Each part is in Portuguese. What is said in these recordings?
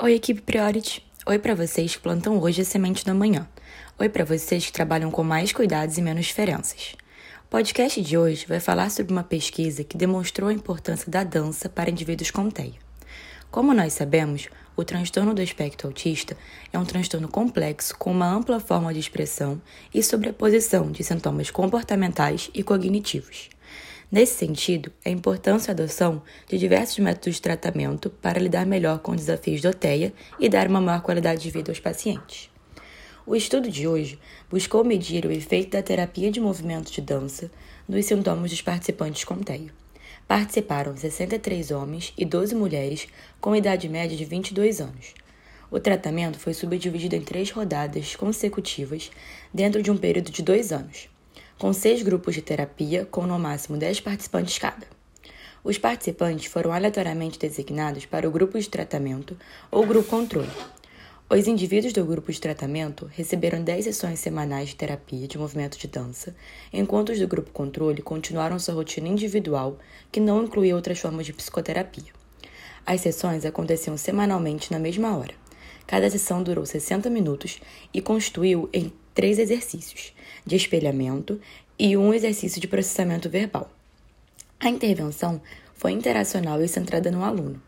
Oi, equipe Priority. Oi para vocês que plantam hoje a semente da manhã. Oi para vocês que trabalham com mais cuidados e menos diferenças. O podcast de hoje vai falar sobre uma pesquisa que demonstrou a importância da dança para indivíduos com TEA. Como nós sabemos, o transtorno do espectro autista é um transtorno complexo com uma ampla forma de expressão e sobreposição de sintomas comportamentais e cognitivos. Nesse sentido, é importante a adoção de diversos métodos de tratamento para lidar melhor com os desafios da TEA e dar uma maior qualidade de vida aos pacientes. O estudo de hoje buscou medir o efeito da terapia de movimento de dança nos sintomas dos participantes com TEA. Participaram 63 homens e 12 mulheres com idade média de 22 anos. O tratamento foi subdividido em três rodadas consecutivas dentro de um período de dois anos com seis grupos de terapia, com no máximo 10 participantes cada. Os participantes foram aleatoriamente designados para o grupo de tratamento ou grupo controle. Os indivíduos do grupo de tratamento receberam 10 sessões semanais de terapia de movimento de dança, enquanto os do grupo controle continuaram sua rotina individual, que não incluía outras formas de psicoterapia. As sessões aconteciam semanalmente na mesma hora. Cada sessão durou 60 minutos e constituiu em três exercícios de espelhamento e um exercício de processamento verbal. A intervenção foi interacional e centrada no aluno.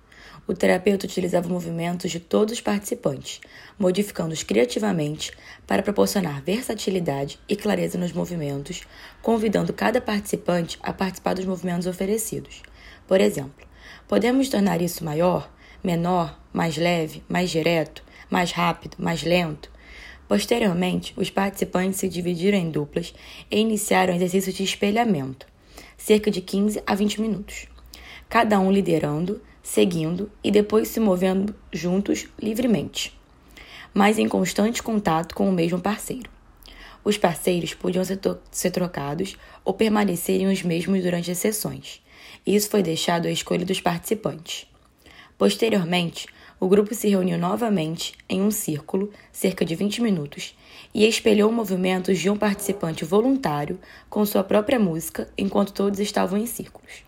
O terapeuta utilizava movimentos de todos os participantes, modificando-os criativamente para proporcionar versatilidade e clareza nos movimentos, convidando cada participante a participar dos movimentos oferecidos. Por exemplo, podemos tornar isso maior, menor, mais leve, mais direto, mais rápido, mais lento, Posteriormente, os participantes se dividiram em duplas e iniciaram exercícios de espelhamento, cerca de 15 a 20 minutos, cada um liderando, seguindo e depois se movendo juntos livremente, mas em constante contato com o mesmo parceiro. Os parceiros podiam ser, ser trocados ou permanecerem os mesmos durante as sessões. Isso foi deixado à escolha dos participantes. Posteriormente, o grupo se reuniu novamente em um círculo, cerca de 20 minutos, e espelhou movimentos de um participante voluntário com sua própria música enquanto todos estavam em círculos.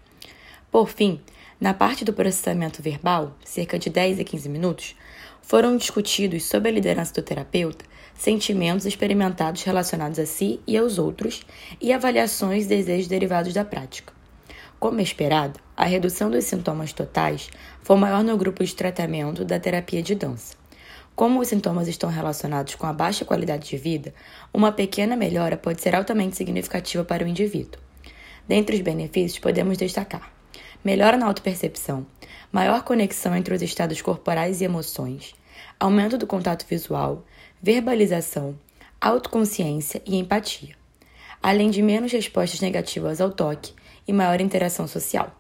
Por fim, na parte do processamento verbal, cerca de 10 a 15 minutos, foram discutidos, sob a liderança do terapeuta, sentimentos experimentados relacionados a si e aos outros e avaliações e desejos derivados da prática. Como esperado, a redução dos sintomas totais foi maior no grupo de tratamento da terapia de dança. Como os sintomas estão relacionados com a baixa qualidade de vida, uma pequena melhora pode ser altamente significativa para o indivíduo. Dentre os benefícios, podemos destacar melhora na autopercepção, maior conexão entre os estados corporais e emoções, aumento do contato visual, verbalização, autoconsciência e empatia, além de menos respostas negativas ao toque e maior interação social.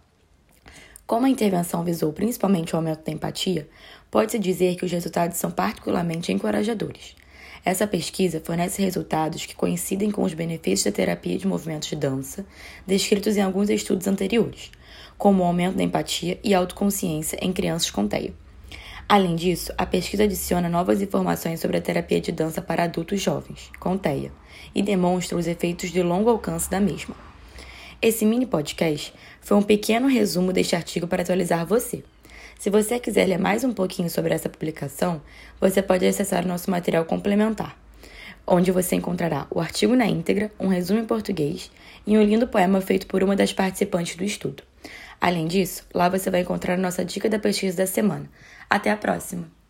Como a intervenção visou principalmente o aumento da empatia, pode-se dizer que os resultados são particularmente encorajadores. Essa pesquisa fornece resultados que coincidem com os benefícios da terapia de movimentos de dança, descritos em alguns estudos anteriores, como o aumento da empatia e autoconsciência em crianças com TEA. Além disso, a pesquisa adiciona novas informações sobre a terapia de dança para adultos jovens, com TEA, e demonstra os efeitos de longo alcance da mesma. Esse mini podcast foi um pequeno resumo deste artigo para atualizar você. Se você quiser ler mais um pouquinho sobre essa publicação, você pode acessar o nosso material complementar, onde você encontrará o artigo na íntegra, um resumo em português e um lindo poema feito por uma das participantes do estudo. Além disso, lá você vai encontrar a nossa dica da pesquisa da semana. Até a próxima!